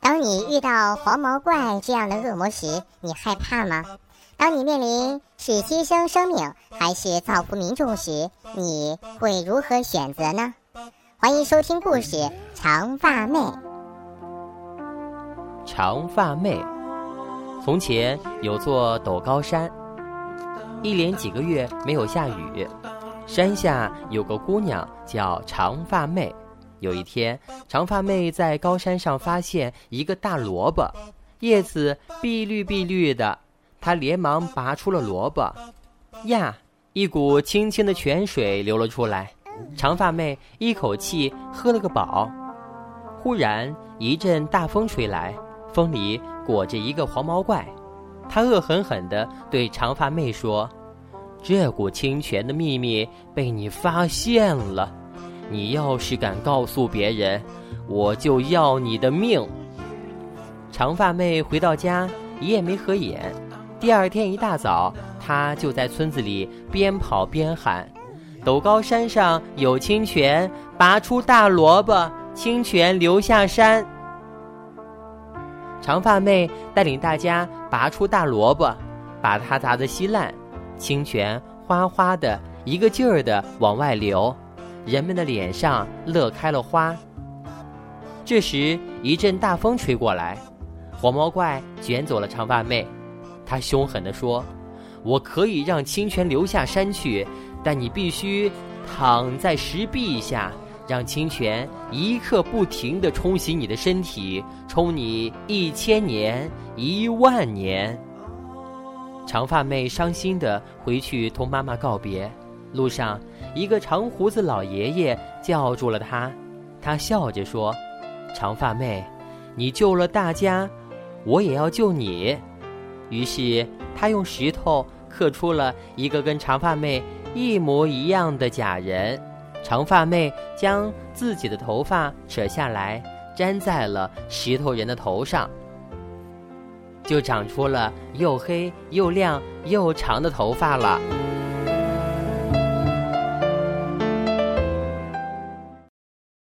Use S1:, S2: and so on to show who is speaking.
S1: 当你遇到黄毛怪这样的恶魔时，你害怕吗？当你面临是牺牲生命还是造福民众时，你会如何选择呢？欢迎收听故事《长发妹》。
S2: 长发妹，从前有座陡高山，一连几个月没有下雨。山下有个姑娘叫长发妹。有一天，长发妹在高山上发现一个大萝卜，叶子碧绿碧绿的。她连忙拔出了萝卜，呀，一股清清的泉水流了出来。长发妹一口气喝了个饱。忽然一阵大风吹来，风里裹着一个黄毛怪。他恶狠狠地对长发妹说：“这股清泉的秘密被你发现了，你要是敢告诉别人，我就要你的命。”长发妹回到家，一夜没合眼。第二天一大早，她就在村子里边跑边喊：“陡高山上有清泉，拔出大萝卜，清泉流下山。”长发妹带领大家拔出大萝卜，把它砸得稀烂，清泉哗哗的一个劲儿的往外流，人们的脸上乐开了花。这时一阵大风吹过来，黄毛怪卷走了长发妹。他凶狠地说：“我可以让清泉流下山去，但你必须躺在石壁下，让清泉一刻不停地冲洗你的身体，冲你一千年、一万年。”长发妹伤心地回去同妈妈告别。路上，一个长胡子老爷爷叫住了他，他笑着说：“长发妹，你救了大家，我也要救你。”于是，他用石头刻出了一个跟长发妹一模一样的假人。长发妹将自己的头发扯下来，粘在了石头人的头上，就长出了又黑又亮又长的头发了。